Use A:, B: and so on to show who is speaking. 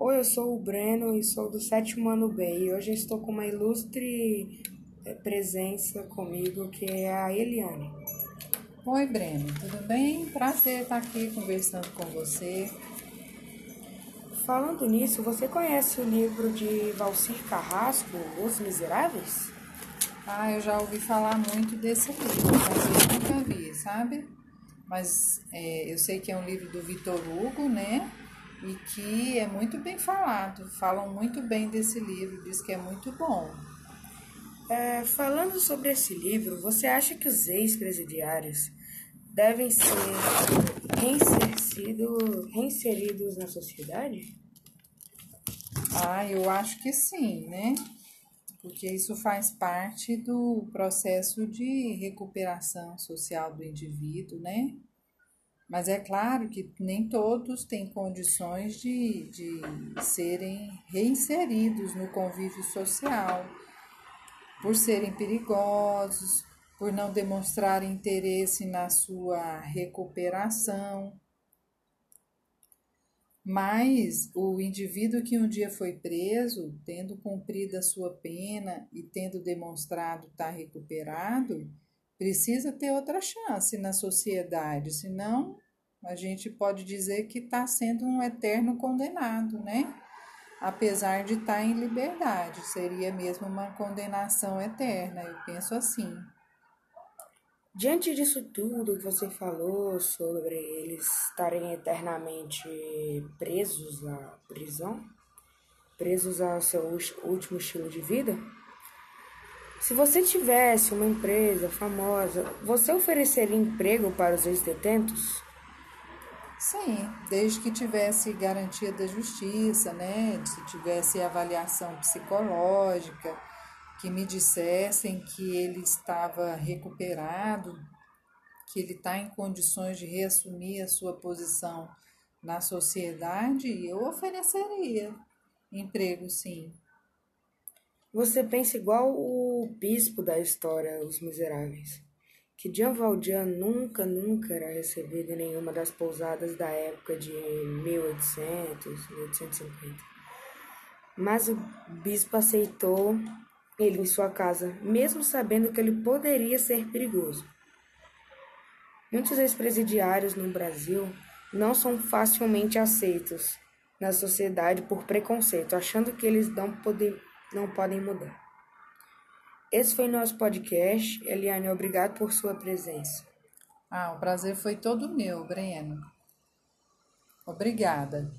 A: Oi, eu sou o Breno e sou do sétimo ano B e hoje estou com uma ilustre eh, presença comigo que é a Eliane.
B: Oi, Breno, tudo bem? Prazer estar aqui conversando com você.
A: Falando nisso, você conhece o livro de Valcir Carrasco, Os Miseráveis?
B: Ah, eu já ouvi falar muito desse livro, mas eu nunca vi, sabe? Mas é, eu sei que é um livro do Vitor Hugo, né? E que é muito bem falado. Falam muito bem desse livro, diz que é muito bom.
A: É, falando sobre esse livro, você acha que os ex-presidiários devem ser reinseridos na sociedade?
B: Ah, eu acho que sim, né? Porque isso faz parte do processo de recuperação social do indivíduo, né? Mas é claro que nem todos têm condições de, de serem reinseridos no convívio social, por serem perigosos, por não demonstrar interesse na sua recuperação. Mas o indivíduo que um dia foi preso, tendo cumprido a sua pena e tendo demonstrado estar recuperado, precisa ter outra chance na sociedade, senão a gente pode dizer que está sendo um eterno condenado, né? Apesar de estar tá em liberdade, seria mesmo uma condenação eterna, eu penso assim.
A: Diante disso tudo que você falou sobre eles estarem eternamente presos à prisão, presos ao seu último estilo de vida, se você tivesse uma empresa famosa, você ofereceria emprego para os ex-detentos?
B: Sim, desde que tivesse garantia da justiça, né? Se tivesse avaliação psicológica, que me dissessem que ele estava recuperado, que ele está em condições de reassumir a sua posição na sociedade, eu ofereceria emprego, sim.
A: Você pensa igual o bispo da história, Os Miseráveis, que Jean Valjean nunca, nunca era recebido em nenhuma das pousadas da época de 1800, 1850. Mas o bispo aceitou ele em sua casa, mesmo sabendo que ele poderia ser perigoso. Muitos ex-presidiários no Brasil não são facilmente aceitos na sociedade por preconceito, achando que eles não podem não podem mudar. Esse foi nosso podcast. Eliane, obrigado por sua presença.
B: Ah, o prazer foi todo meu, Breno. Obrigada.